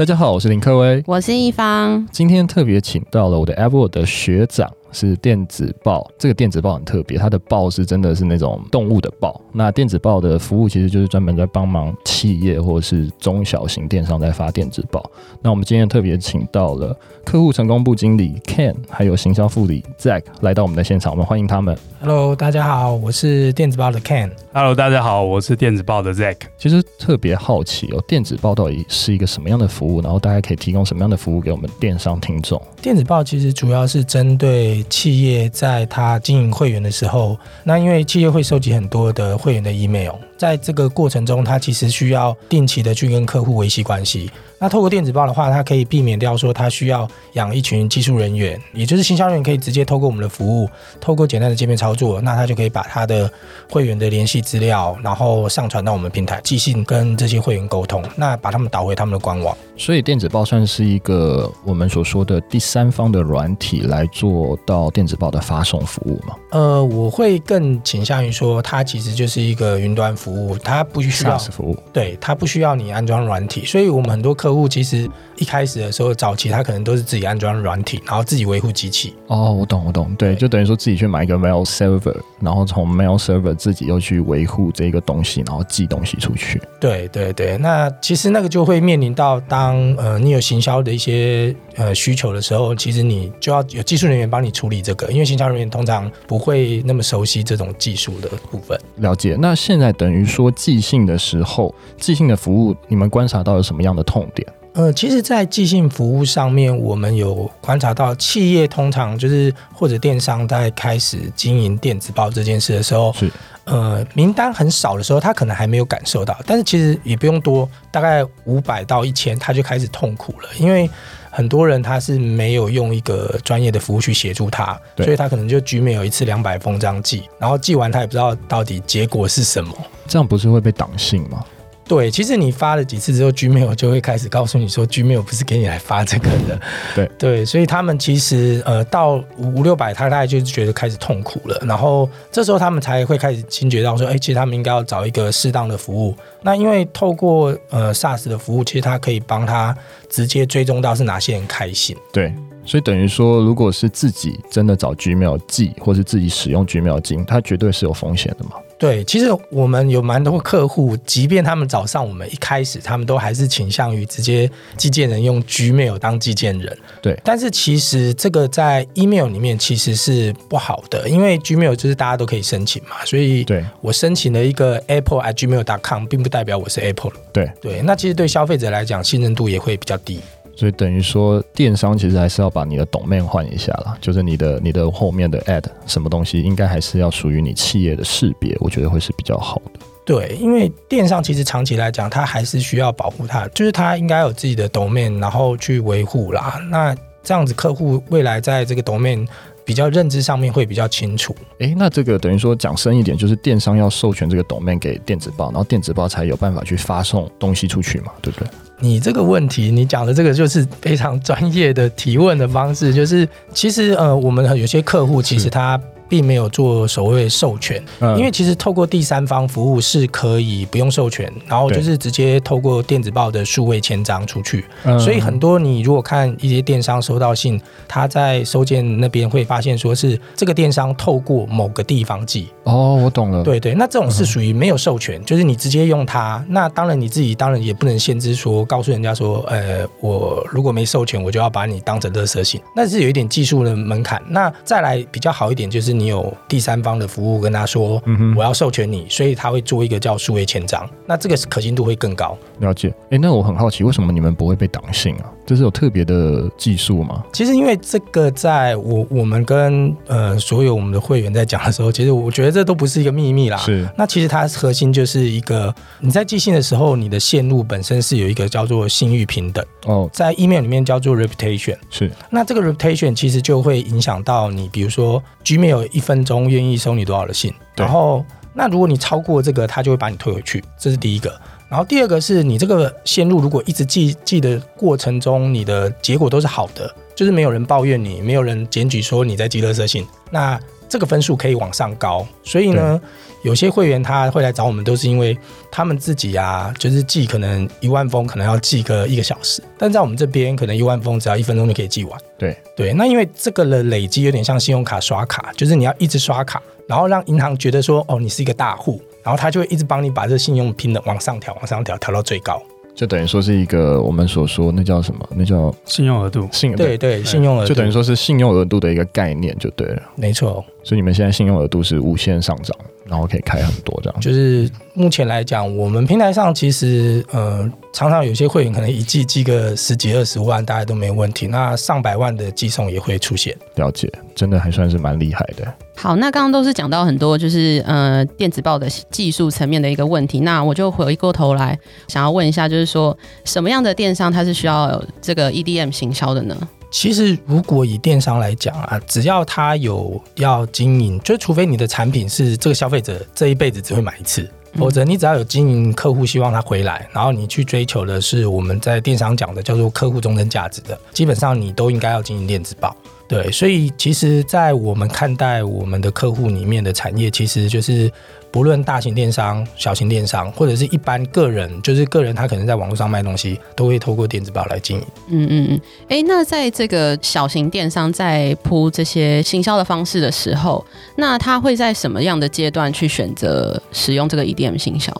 大家好，我是林克威，我是一方。今天特别请到了我的 Apple 的学长。是电子报，这个电子报很特别，它的报是真的是那种动物的报。那电子报的服务其实就是专门在帮忙企业或者是中小型电商在发电子报。那我们今天特别请到了客户成功部经理 Ken，还有行销副理 Zack 来到我们的现场，我们欢迎他们。Hello，大家好，我是电子报的 Ken。Hello，大家好，我是电子报的 Zack。其实特别好奇哦，电子报到底是一个什么样的服务？然后大家可以提供什么样的服务给我们电商听众？电子报其实主要是针对企业在他经营会员的时候，那因为企业会收集很多的会员的 email，在这个过程中，他其实需要定期的去跟客户维系关系。那透过电子报的话，它可以避免掉说他需要养一群技术人员，也就是行销人员可以直接透过我们的服务，透过简单的界面操作，那他就可以把他的会员的联系资料，然后上传到我们平台，寄信跟这些会员沟通，那把他们导回他们的官网。所以电子报算是一个我们所说的第三方的软体来做到电子报的发送服务吗？呃，我会更倾向于说，它其实就是一个云端服务，它不需要服务，对，它不需要你安装软体，所以我们很多客户其实一开始的时候，早期他可能都是自己安装软体，然后自己维护机器。哦，我懂，我懂，对，就等于说自己去买一个 mail server，然后从 mail server 自己又去维护这个东西，然后寄东西出去。对对对，那其实那个就会面临到当呃你有行销的一些呃需求的时候，其实你就要有技术人员帮你处理这个，因为行销人员通常不会那么熟悉这种技术的部分。了解。那现在等于说寄信的时候，寄信的服务，你们观察到了什么样的痛点？呃，其实，在寄信服务上面，我们有观察到，企业通常就是或者电商在开始经营电子报这件事的时候，是呃名单很少的时候，他可能还没有感受到，但是其实也不用多，大概五百到一千，他就开始痛苦了，因为很多人他是没有用一个专业的服务去协助他，所以他可能就 Gmail 一次两百封这样寄，然后寄完他也不知道到底结果是什么，这样不是会被挡信吗？对，其实你发了几次之后，Gmail 就会开始告诉你说，Gmail 不是给你来发这个的。对对，所以他们其实呃到五六百，他大概就觉得开始痛苦了。然后这时候他们才会开始惊觉到说，哎，其实他们应该要找一个适当的服务。那因为透过呃 SaaS 的服务，其实它可以帮他直接追踪到是哪些人开心。对，所以等于说，如果是自己真的找 Gmail 寄，或是自己使用 Gmail 进，它绝对是有风险的嘛。对，其实我们有蛮多客户，即便他们早上我们一开始，他们都还是倾向于直接寄件人用 Gmail 当寄件人。对，但是其实这个在 email 里面其实是不好的，因为 Gmail 就是大家都可以申请嘛，所以对我申请了一个 apple at gmail dot com，并不代表我是 Apple。对对，那其实对消费者来讲，信任度也会比较低。所以等于说，电商其实还是要把你的 domain 换一下啦，就是你的你的后面的 ad 什么东西，应该还是要属于你企业的识别，我觉得会是比较好的。对，因为电商其实长期来讲，它还是需要保护它，就是它应该有自己的 domain，然后去维护啦。那这样子，客户未来在这个 domain 比较认知上面会比较清楚。诶，那这个等于说讲深一点，就是电商要授权这个 domain 给电子报，然后电子报才有办法去发送东西出去嘛，对不对？你这个问题，你讲的这个就是非常专业的提问的方式，就是其实呃，我们有些客户其实他。并没有做所谓授权，因为其实透过第三方服务是可以不用授权，然后就是直接透过电子报的数位签章出去。所以很多你如果看一些电商收到信，他在收件那边会发现说是这个电商透过某个地方寄。哦，我懂了。对对，那这种是属于没有授权，就是你直接用它。那当然你自己当然也不能限制说告诉人家说，呃，我如果没授权，我就要把你当成垃圾信，那是有一点技术的门槛。那再来比较好一点就是。你有第三方的服务跟他说，嗯我要授权你，所以他会做一个叫数位签章，那这个可信度会更高。了解，哎，那我很好奇，为什么你们不会被挡信啊？这是有特别的技术吗？其实因为这个，在我我们跟呃所有我们的会员在讲的时候，其实我觉得这都不是一个秘密啦。是，那其实它核心就是一个你在寄信的时候，你的线路本身是有一个叫做信誉平等哦，在 email 里面叫做 reputation。是，那这个 reputation 其实就会影响到你，比如说 Gmail 一分钟愿意收你多少的信，然后那如果你超过这个，他就会把你退回去，这是第一个。然后第二个是你这个线路如果一直记记的过程中，你的结果都是好的，就是没有人抱怨你，没有人检举说你在寄垃圾信，那这个分数可以往上高，所以呢，有些会员他会来找我们，都是因为他们自己啊，就是寄可能一万封，可能要寄个一个小时，但在我们这边可能一万封只要一分钟就可以寄完。对对，那因为这个的累积有点像信用卡刷卡，就是你要一直刷卡，然后让银行觉得说，哦，你是一个大户，然后他就会一直帮你把这个信用拼的往上调，往上调，调到最高。就等于说是一个我们所说那叫什么？那叫信用额度。信对对，对，信用额度就等于说是信用额度的一个概念就对了。没错。所以你们现在信用额度是无限上涨，然后可以开很多这样。就是目前来讲，我们平台上其实呃，常常有些会员可能一季寄个十几二十万，大家都没问题。那上百万的寄送也会出现。了解，真的还算是蛮厉害的。好，那刚刚都是讲到很多就是呃电子报的技术层面的一个问题，那我就回过头来想要问一下，就是说什么样的电商它是需要有这个 EDM 行销的呢？其实，如果以电商来讲啊，只要他有要经营，就除非你的产品是这个消费者这一辈子只会买一次，否则你只要有经营客户希望他回来，然后你去追求的是我们在电商讲的叫做客户终身价值的，基本上你都应该要经营电子报。对，所以其实，在我们看待我们的客户里面的产业，其实就是不论大型电商、小型电商，或者是一般个人，就是个人他可能在网络上卖东西，都会透过电子报来经营。嗯嗯嗯。哎，那在这个小型电商在铺这些行销的方式的时候，那他会在什么样的阶段去选择使用这个 EDM 行销？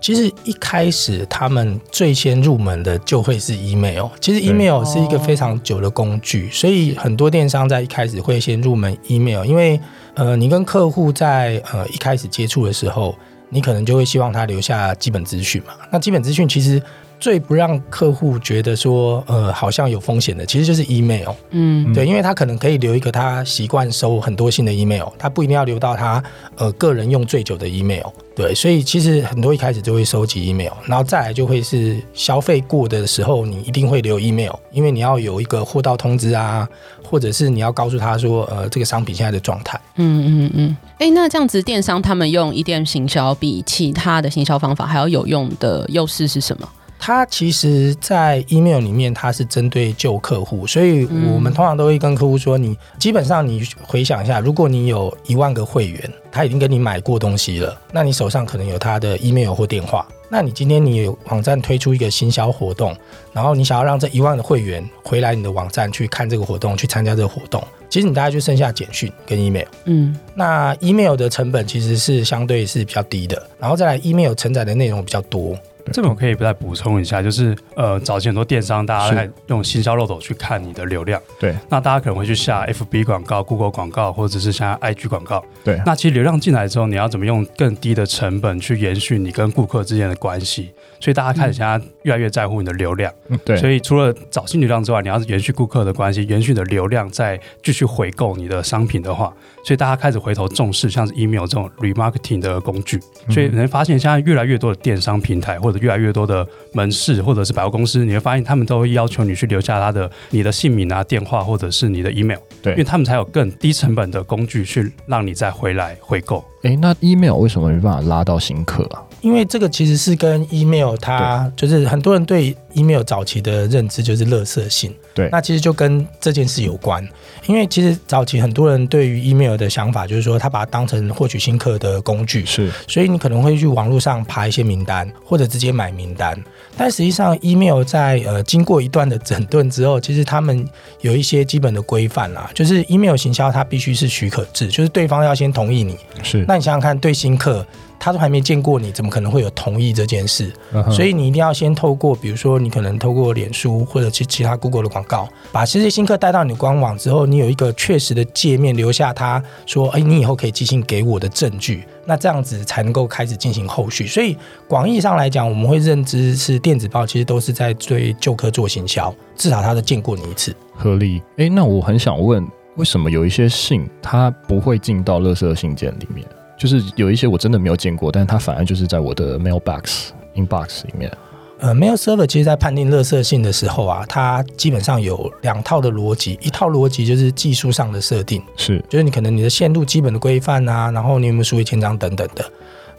其实一开始他们最先入门的就会是 email。其实 email 是一个非常久的工具，所以很多电商在一开始会先入门 email，因为呃，你跟客户在呃一开始接触的时候，你可能就会希望他留下基本资讯嘛。那基本资讯其实。最不让客户觉得说，呃，好像有风险的，其实就是 email。嗯，对，因为他可能可以留一个他习惯收很多信的 email，他不一定要留到他呃个人用最久的 email。对，所以其实很多一开始就会收集 email，然后再来就会是消费过的时候，你一定会留 email，因为你要有一个货到通知啊，或者是你要告诉他说，呃，这个商品现在的状态。嗯嗯嗯。哎、欸，那这样子电商他们用 EDM 行销比其他的行销方法还要有用的优势是什么？它其实，在 email 里面，它是针对旧客户，所以我们通常都会跟客户说：你基本上你回想一下，如果你有一万个会员，他已经跟你买过东西了，那你手上可能有他的 email 或电话。那你今天你有网站推出一个行销活动，然后你想要让这一万的会员回来你的网站去看这个活动，去参加这个活动，其实你大概就剩下简讯跟 email。嗯，那 email 的成本其实是相对是比较低的，然后再来 email 承载的内容比较多。这边我可以再补充一下，就是呃，早期很多电商，大家在用行销漏斗去看你的流量。对。那大家可能会去下 FB 广告、Google 广告，或者是像 IG 广告。对。那其实流量进来之后，你要怎么用更低的成本去延续你跟顾客之间的关系？所以大家开始现在越来越在乎你的流量。嗯，对。所以除了找新流量之外，你要是延续顾客的关系，延续你的流量，再继续回购你的商品的话，所以大家开始回头重视像是 email 这种 remarketing 的工具。所以你会发现，现在越来越多的电商平台或者越来越多的门市或者是百货公司，你会发现他们都会要求你去留下他的你的姓名啊、电话或者是你的 email，对，因为他们才有更低成本的工具去让你再回来回购。诶，那 email 为什么没办法拉到新客啊？因为这个其实是跟 email 它就是很多人对 email 早期的认知就是垃圾信，对，那其实就跟这件事有关。因为其实早期很多人对于 email 的想法就是说，他把它当成获取新客的工具，是，所以你可能会去网络上爬一些名单，或者直接买名单。但实际上，email 在呃经过一段的整顿之后，其实他们有一些基本的规范啦，就是 email 行销它必须是许可制，就是对方要先同意你。是，那你想想看，对新客。他都还没见过你，怎么可能会有同意这件事？Uh-huh. 所以你一定要先透过，比如说你可能透过脸书或者其其他 Google 的广告，把这些新客带到你的官网之后，你有一个确实的界面，留下他说：“哎，你以后可以寄信给我的证据。”那这样子才能够开始进行后续。所以广义上来讲，我们会认知是电子报其实都是在对旧客做行销，至少他都见过你一次。合理。哎，那我很想问，为什么有一些信它不会进到垃圾信件里面？就是有一些我真的没有见过，但是它反而就是在我的 mailbox inbox 里面。呃，mail server 其实在判定垃圾信的时候啊，它基本上有两套的逻辑，一套逻辑就是技术上的设定，是，就是你可能你的线路基本的规范啊，然后你有没有数位签章等等的。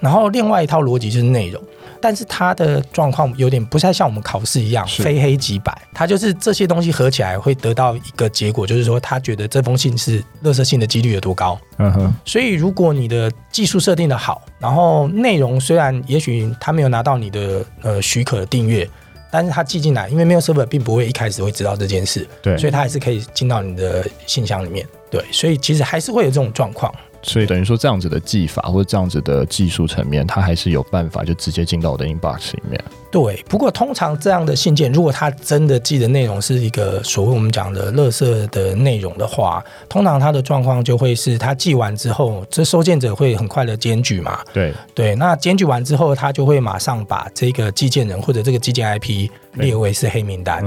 然后另外一套逻辑就是内容。但是它的状况有点不太像我们考试一样非黑即白，它就是这些东西合起来会得到一个结果，就是说他觉得这封信是垃圾信的几率有多高。嗯哼。所以如果你的技术设定的好，然后内容虽然也许他没有拿到你的呃许可的订阅，但是他寄进来，因为 mail server 并不会一开始会知道这件事，对，所以他还是可以进到你的信箱里面。对，所以其实还是会有这种状况。所以等于说，这样子的技法或者这样子的技术层面，它还是有办法就直接进到我的 inbox 里面。对，不过通常这样的信件，如果他真的寄的内容是一个所谓我们讲的垃圾的内容的话，通常他的状况就会是，他寄完之后，这收件者会很快的检举嘛。对对，那检举完之后，他就会马上把这个寄件人或者这个寄件 IP 列为是黑名单。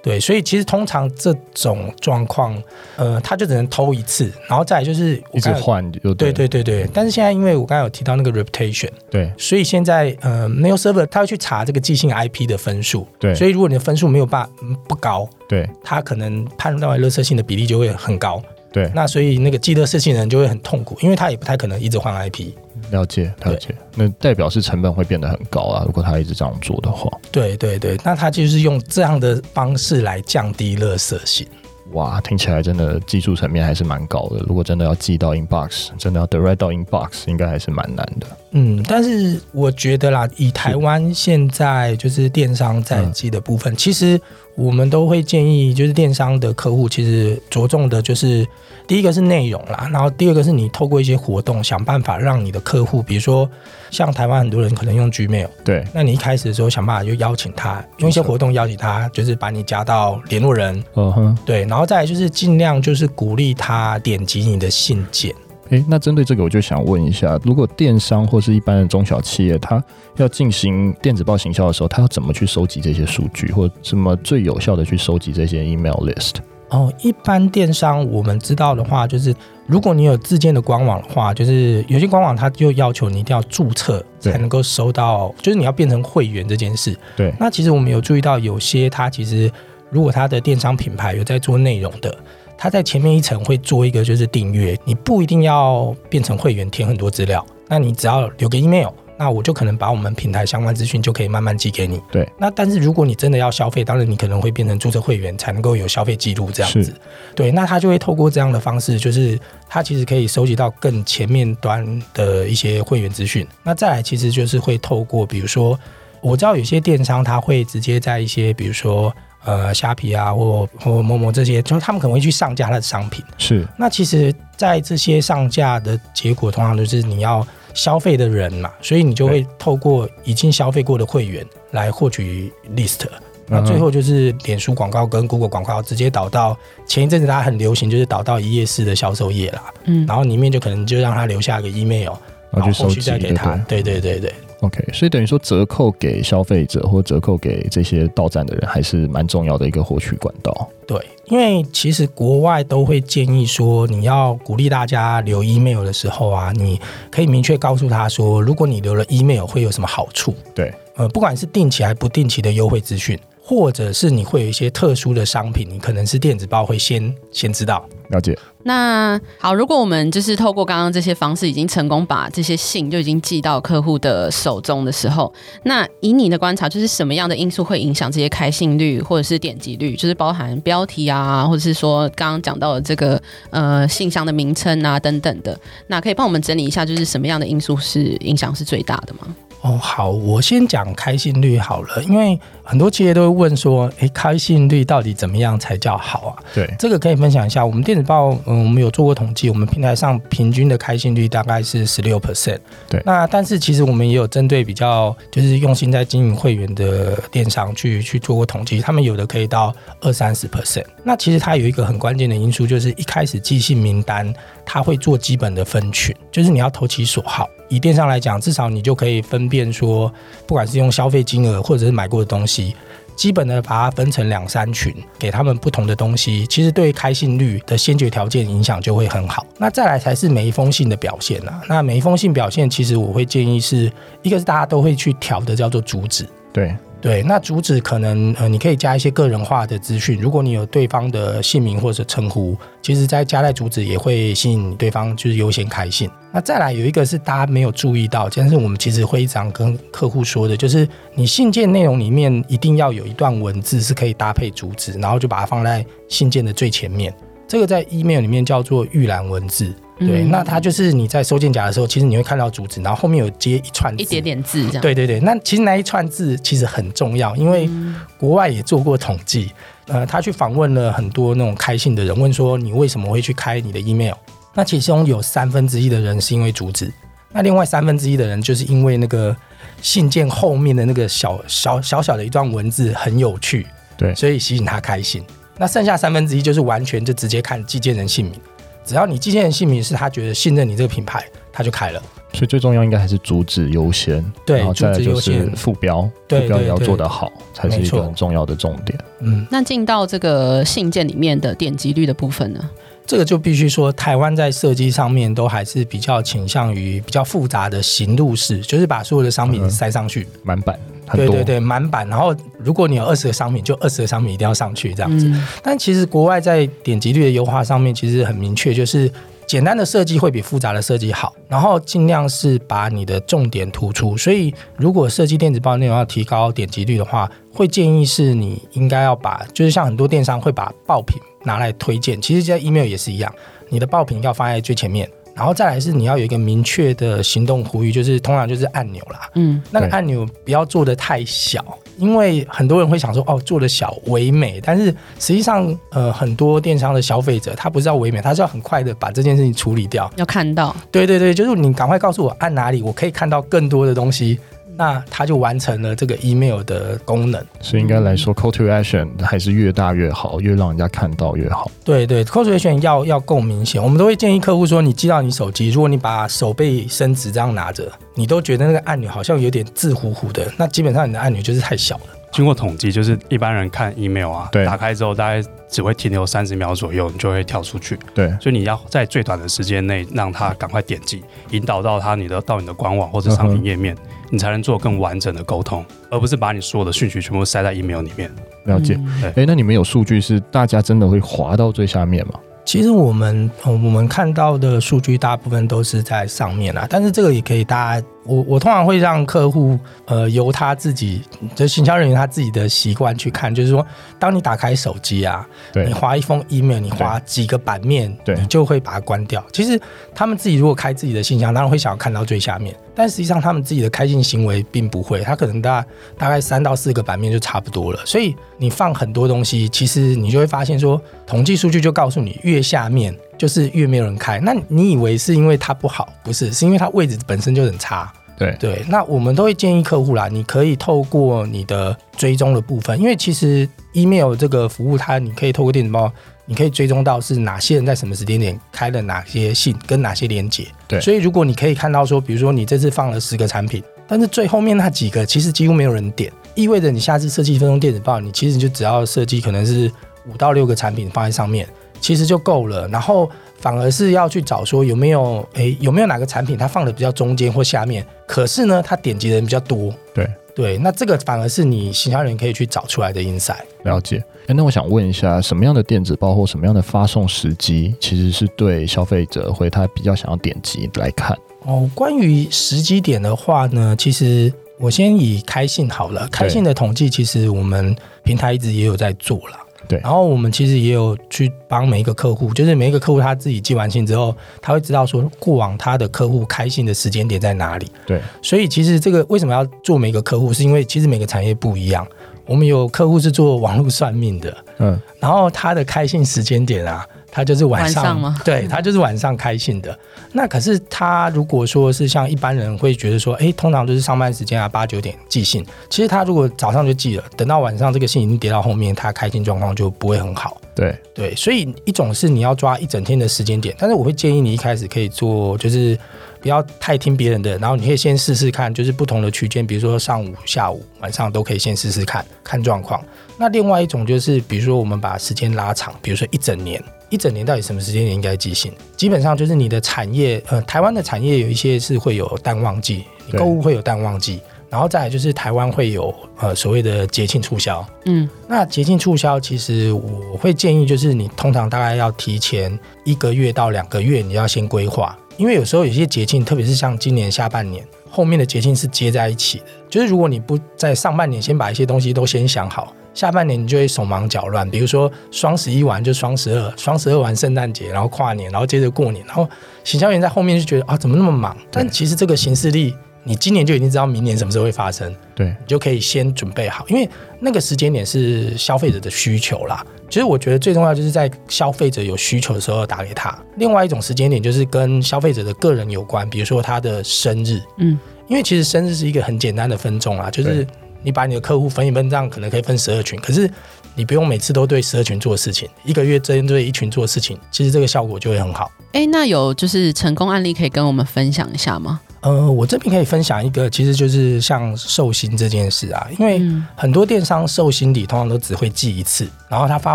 对，所以其实通常这种状况，呃，他就只能偷一次，然后再来就是一直换，对对对对对。但是现在因为我刚才有提到那个 reputation，对，所以现在呃，mail server 他会去查这个寄信 IP 的分数，对，所以如果你的分数没有办不高，对，他可能判断为垃圾信的比例就会很高，对，那所以那个寄垃圾信的人就会很痛苦，因为他也不太可能一直换 IP。了解，了解，那代表是成本会变得很高啊。如果他一直这样做的话，对对对，那他就是用这样的方式来降低垃圾性。哇，听起来真的技术层面还是蛮高的。如果真的要寄到 inbox，真的要 direct 到 inbox，应该还是蛮难的。嗯，但是我觉得啦，以台湾现在就是电商在寄的部分，其实我们都会建议，就是电商的客户其实着重的就是。第一个是内容啦，然后第二个是你透过一些活动想办法让你的客户，比如说像台湾很多人可能用 Gmail，对，那你一开始的时候想办法就邀请他，用一些活动邀请他，就是把你加到联络人，嗯哼，对，然后再来就是尽量就是鼓励他点击你的信件。诶，那针对这个我就想问一下，如果电商或是一般的中小企业，它要进行电子报行销的时候，它要怎么去收集这些数据，或怎么最有效的去收集这些 email list？哦，一般电商我们知道的话，就是如果你有自建的官网的话，就是有些官网它就要求你一定要注册才能够收到，就是你要变成会员这件事。对。那其实我们有注意到，有些它其实如果它的电商品牌有在做内容的，它在前面一层会做一个就是订阅，你不一定要变成会员填很多资料，那你只要留个 email。那我就可能把我们平台相关资讯就可以慢慢寄给你。对。那但是如果你真的要消费，当然你可能会变成注册会员才能够有消费记录这样子。对。那他就会透过这样的方式，就是他其实可以收集到更前面端的一些会员资讯。那再来，其实就是会透过，比如说，我知道有些电商他会直接在一些，比如说呃虾皮啊，或或某某这些，就是他们可能会去上架他的商品。是。那其实，在这些上架的结果，通常就是你要。消费的人嘛，所以你就会透过已经消费过的会员来获取 list，那最后就是脸书广告跟 Google 广告直接导到前一阵子大家很流行，就是导到一页式的销售页啦。嗯，然后里面就可能就让他留下一个 email，然后后续再给他。对对对对。OK，所以等于说折扣给消费者或折扣给这些到站的人，还是蛮重要的一个获取管道。对，因为其实国外都会建议说，你要鼓励大家留 email 的时候啊，你可以明确告诉他说，如果你留了 email 会有什么好处。对，呃，不管是定期还不定期的优惠资讯。或者是你会有一些特殊的商品，你可能是电子报会先先知道。了解。那好，如果我们就是透过刚刚这些方式，已经成功把这些信就已经寄到客户的手中的时候，那以你的观察，就是什么样的因素会影响这些开信率或者是点击率？就是包含标题啊，或者是说刚刚讲到的这个呃信箱的名称啊等等的。那可以帮我们整理一下，就是什么样的因素是影响是最大的吗？哦，好，我先讲开信率好了，因为很多企业都会问说，诶，开信率到底怎么样才叫好啊？对，这个可以分享一下。我们电子报，嗯，我们有做过统计，我们平台上平均的开信率大概是十六 percent。对，那但是其实我们也有针对比较就是用心在经营会员的电商去去做过统计，他们有的可以到二三十 percent。那其实它有一个很关键的因素，就是一开始寄信名单，它会做基本的分群，就是你要投其所好。以电商来讲，至少你就可以分辨说，不管是用消费金额或者是买过的东西，基本的把它分成两三群，给他们不同的东西，其实对开信率的先决条件影响就会很好。那再来才是每一封信的表现啊。那每一封信表现，其实我会建议是一个是大家都会去调的，叫做主旨。对，对，那主旨可能呃，你可以加一些个人化的资讯。如果你有对方的姓名或者称呼，其实在加在主旨也会吸引对方就是优先开信。那再来有一个是大家没有注意到，但是我们其实会常跟客户说的，就是你信件内容里面一定要有一段文字是可以搭配主旨，然后就把它放在信件的最前面。这个在 email 里面叫做预览文字。对，那它就是你在收件夹的时候，其实你会看到主旨，然后后面有接一串字，一点点字这样。对对对，那其实那一串字其实很重要，因为国外也做过统计，呃，他去访问了很多那种开信的人，问说你为什么会去开你的 email？那其中有三分之一的人是因为主旨，那另外三分之一的人就是因为那个信件后面的那个小小小小的一段文字很有趣，对，所以吸引他开信。那剩下三分之一就是完全就直接看寄件人姓名。只要你寄件人姓名是他觉得信任你这个品牌，他就开了。所以最重要应该还是主旨优先，对，然后再来就是副标，副标也要做得好，才是一个很重要的重点。嗯，那进到这个信件里面的点击率的部分呢？这个就必须说，台湾在设计上面都还是比较倾向于比较复杂的行路式，就是把所有的商品塞上去，嗯、满版，对对对，满版。然后如果你有二十个商品，就二十个商品一定要上去这样子。嗯、但其实国外在点击率的优化上面，其实很明确，就是简单的设计会比复杂的设计好，然后尽量是把你的重点突出。所以如果设计电子报内容要提高点击率的话，会建议是你应该要把，就是像很多电商会把爆品。拿来推荐，其实在 email 也是一样，你的爆品要放在最前面，然后再来是你要有一个明确的行动呼吁，就是通常就是按钮啦，嗯，那个按钮不要做的太小，因为很多人会想说哦，做的小唯美，但是实际上呃很多电商的消费者他不是要唯美，他是要很快的把这件事情处理掉，要看到，对对对，就是你赶快告诉我按哪里，我可以看到更多的东西。那它就完成了这个 email 的功能，所以应该来说，call to action 还是越大越好，越让人家看到越好。对对，call to action 要要够明显。我们都会建议客户说，你寄到你手机，如果你把手背伸直这样拿着，你都觉得那个按钮好像有点字糊糊的，那基本上你的按钮就是太小了。经过统计，就是一般人看 email 啊，对，打开之后大概只会停留三十秒左右，你就会跳出去。对，所以你要在最短的时间内让他赶快点击，引导到他你的到你的官网或者商品页面。嗯你才能做更完整的沟通，而不是把你所有的讯息全部塞在 email 里面。了解。哎、嗯，那你们有数据是大家真的会滑到最下面吗？其实我们我们看到的数据大部分都是在上面啊，但是这个也可以大家。我我通常会让客户，呃，由他自己，就行销人员他自己的习惯去看，就是说，当你打开手机啊，对你划一封 email，你划几个版面，对，你就会把它关掉。其实他们自己如果开自己的信箱，当然会想要看到最下面，但实际上他们自己的开信行为并不会，他可能大大概三到四个版面就差不多了。所以你放很多东西，其实你就会发现说，统计数据就告诉你，越下面就是越没有人开。那你以为是因为它不好？不是，是因为它位置本身就很差。对对，那我们都会建议客户啦，你可以透过你的追踪的部分，因为其实 email 这个服务，它你可以透过电子报，你可以追踪到是哪些人在什么时间点开了哪些信，跟哪些连接。对，所以如果你可以看到说，比如说你这次放了十个产品，但是最后面那几个其实几乎没有人点，意味着你下次设计一分钟电子报，你其实就只要设计可能是五到六个产品放在上面，其实就够了。然后反而是要去找说有没有诶，有没有哪个产品它放的比较中间或下面。可是呢，它点击的人比较多。对对，那这个反而是你行销人可以去找出来的 insight。了解。哎，那我想问一下，什么样的电子报或什么样的发送时机，其实是对消费者会他比较想要点击来看？哦，关于时机点的话呢，其实我先以开信好了。开信的统计，其实我们平台一直也有在做了。对，然后我们其实也有去帮每一个客户，就是每一个客户他自己寄完信之后，他会知道说过往他的客户开信的时间点在哪里。对，所以其实这个为什么要做每个客户，是因为其实每个产业不一样。我们有客户是做网络算命的，嗯，然后他的开信时间点啊。他就是晚上，晚上吗？对，他就是晚上开信的。那可是他如果说是像一般人会觉得说，哎，通常就是上班时间啊，八九点寄信。其实他如果早上就寄了，等到晚上这个信已经叠到后面，他开信状况就不会很好。对对，所以一种是你要抓一整天的时间点，但是我会建议你一开始可以做，就是不要太听别人的，然后你可以先试试看，就是不同的区间，比如说上午、下午、晚上都可以先试试看看状况。那另外一种就是，比如说我们把时间拉长，比如说一整年。一整年到底什么时间点应该寄信？基本上就是你的产业，呃，台湾的产业有一些是会有淡旺季，你购物会有淡旺季。然后再来就是台湾会有呃所谓的节庆促销，嗯，那节庆促销其实我会建议就是你通常大概要提前一个月到两个月，你要先规划，因为有时候有些节庆，特别是像今年下半年后面的节庆是接在一起的，就是如果你不在上半年先把一些东西都先想好，下半年你就会手忙脚乱。比如说双十一完就双十二，双十二完圣诞节，然后跨年，然后接着过年，然后行销员在后面就觉得啊怎么那么忙？但其实这个行事力。你今年就已经知道明年什么时候会发生，对，你就可以先准备好，因为那个时间点是消费者的需求啦。其实我觉得最重要就是在消费者有需求的时候打给他。另外一种时间点就是跟消费者的个人有关，比如说他的生日，嗯，因为其实生日是一个很简单的分众啊，就是你把你的客户分一分，这样可能可以分十二群，可是你不用每次都对十二群做事情，一个月针对一群做事情，其实这个效果就会很好。哎，那有就是成功案例可以跟我们分享一下吗？呃，我这边可以分享一个，其实就是像寿星这件事啊，因为很多电商寿星礼通常都只会寄一次，然后他发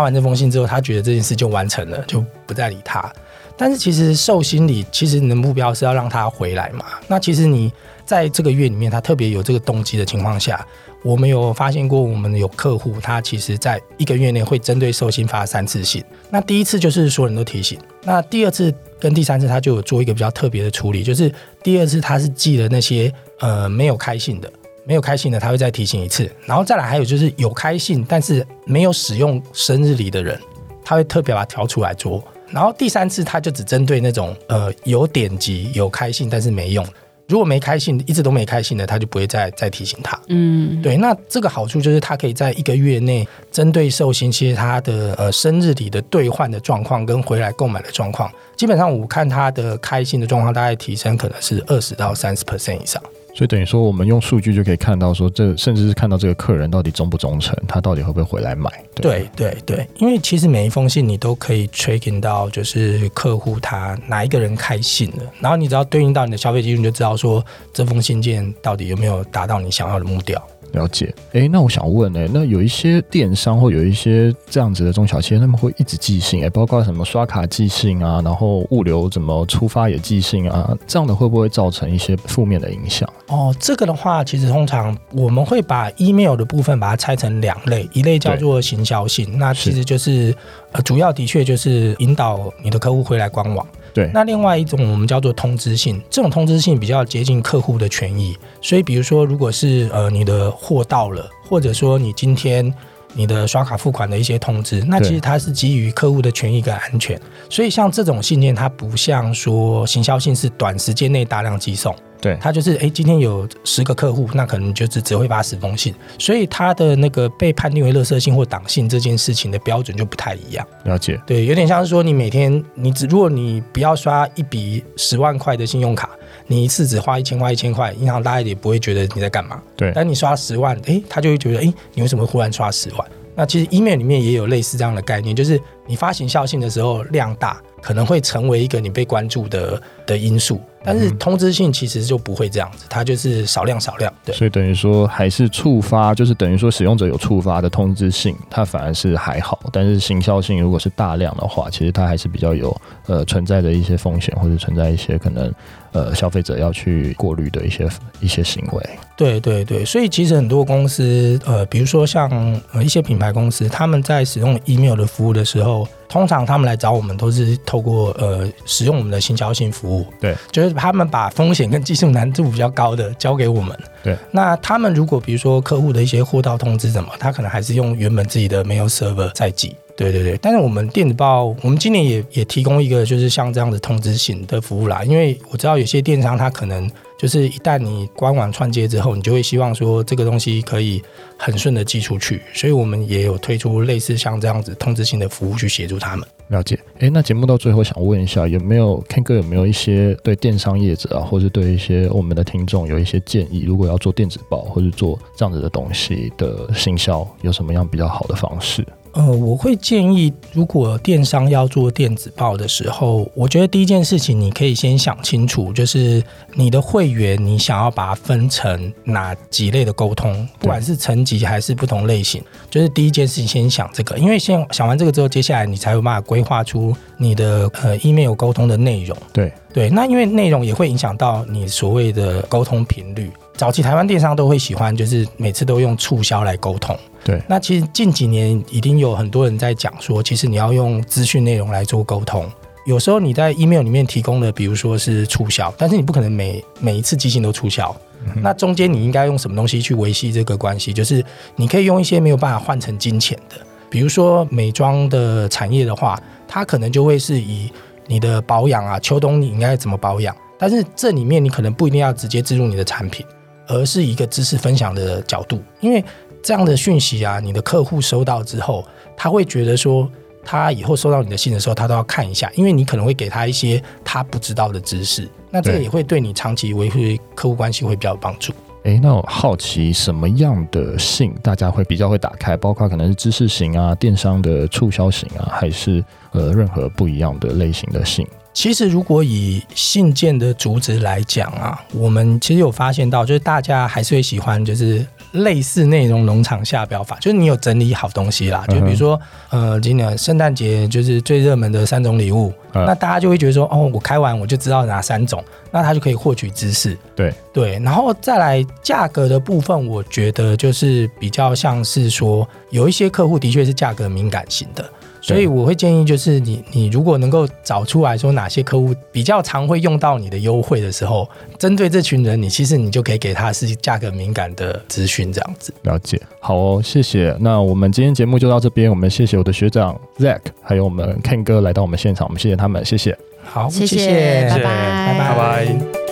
完这封信之后，他觉得这件事就完成了，就不再理他。但是其实寿星礼，其实你的目标是要让他回来嘛。那其实你在这个月里面，他特别有这个动机的情况下，我们有发现过，我们有客户他其实在一个月内会针对寿星发三次信。那第一次就是所有人都提醒，那第二次。跟第三次，他就有做一个比较特别的处理，就是第二次他是寄了那些呃没有开信的，没有开信的，他会再提醒一次，然后再来还有就是有开信但是没有使用生日礼的人，他会特别把它挑出来做，然后第三次他就只针对那种呃有点击有开信但是没用。如果没开信，一直都没开信的，他就不会再再提醒他。嗯，对。那这个好处就是，他可以在一个月内，针对寿星，其实他的呃生日礼的兑换的状况跟回来购买的状况，基本上我看他的开信的状况，大概提升可能是二十到三十 percent 以上。所以等于说，我们用数据就可以看到，说这甚至是看到这个客人到底忠不忠诚，他到底会不会回来买。对对对，因为其实每一封信你都可以 tracking 到，就是客户他哪一个人开信了，然后你只要对应到你的消费记录，你就知道说这封信件到底有没有达到你想要的目标。了解，哎，那我想问，哎，那有一些电商或有一些这样子的中小企业，他们会一直寄信，哎，包括什么刷卡寄信啊，然后物流怎么出发也寄信啊，这样的会不会造成一些负面的影响？哦，这个的话，其实通常我们会把 email 的部分把它拆成两类，一类叫做行销信，那其实就是呃，主要的确就是引导你的客户回来官网。对，那另外一种我们叫做通知性，这种通知性比较接近客户的权益，所以比如说，如果是呃你的货到了，或者说你今天你的刷卡付款的一些通知，那其实它是基于客户的权益跟安全，所以像这种信件，它不像说行销信是短时间内大量寄送。对，它就是哎，今天有十个客户，那可能就只只会发十封信，所以它的那个被判定为垃圾信或党信这件事情的标准就不太一样。了解，对，有点像是说你每天你只如果你不要刷一笔十万块的信用卡，你一次只花一千块一千块，银行大概也不会觉得你在干嘛。对，但你刷十万，哎，他就会觉得哎，你为什么会忽然刷十万？那其实 email 里面也有类似这样的概念，就是你发行销信的时候量大，可能会成为一个你被关注的的因素。但是通知信其实就不会这样子，它就是少量少量。对，所以等于说还是触发，就是等于说使用者有触发的通知信，它反而是还好。但是行销性如果是大量的话，其实它还是比较有呃存在的一些风险，或者存在一些可能呃消费者要去过滤的一些一些行为。对对对，所以其实很多公司呃，比如说像呃一些品牌公司，他们在使用 email 的服务的时候。通常他们来找我们都是透过呃使用我们的行销性服务，对，就是他们把风险跟技术难度比较高的交给我们，对。那他们如果比如说客户的一些货到通知什么，他可能还是用原本自己的 mail server 在寄，对对对。但是我们电子报，我们今年也也提供一个就是像这样的通知型的服务啦，因为我知道有些电商他可能。就是一旦你官网串接之后，你就会希望说这个东西可以很顺的寄出去，所以我们也有推出类似像这样子通知性的服务去协助他们。了解。哎，那节目到最后想问一下，有没有 Ken 哥有没有一些对电商业者啊，或者对一些我们的听众有一些建议？如果要做电子报或者做这样子的东西的行销，有什么样比较好的方式？呃，我会建议，如果电商要做电子报的时候，我觉得第一件事情，你可以先想清楚，就是你的会员，你想要把它分成哪几类的沟通，不管是层级还是不同类型，就是第一件事情先想这个，因为先想完这个之后，接下来你才有办法规划出你的呃 email 沟通的内容。对。对，那因为内容也会影响到你所谓的沟通频率。早期台湾电商都会喜欢，就是每次都用促销来沟通。对，那其实近几年已经有很多人在讲说，其实你要用资讯内容来做沟通。有时候你在 email 里面提供的，比如说是促销，但是你不可能每每一次寄信都促销。嗯、那中间你应该用什么东西去维系这个关系？就是你可以用一些没有办法换成金钱的，比如说美妆的产业的话，它可能就会是以你的保养啊，秋冬你应该怎么保养？但是这里面你可能不一定要直接植入你的产品，而是一个知识分享的角度，因为这样的讯息啊，你的客户收到之后，他会觉得说。他以后收到你的信的时候，他都要看一下，因为你可能会给他一些他不知道的知识，那这个也会对你长期维护客户关系会比较有帮助。诶，那我好奇什么样的信大家会比较会打开？包括可能是知识型啊、电商的促销型啊，还是呃任何不一样的类型的信？其实，如果以信件的主旨来讲啊，我们其实有发现到，就是大家还是会喜欢，就是类似内容农场下标法，就是你有整理好东西啦。就比如说，呃，今年圣诞节就是最热门的三种礼物，那大家就会觉得说，哦，我开完我就知道哪三种，那他就可以获取知识。对对，然后再来价格的部分，我觉得就是比较像是说，有一些客户的确是价格敏感型的。所以我会建议，就是你你如果能够找出来说哪些客户比较常会用到你的优惠的时候，针对这群人，你其实你就可以给他是价格敏感的资讯，这样子。了解，好哦，谢谢。那我们今天节目就到这边，我们谢谢我的学长 Zack，还有我们 Ken 哥来到我们现场，我们谢谢他们，谢谢。好，谢谢，拜拜，拜拜。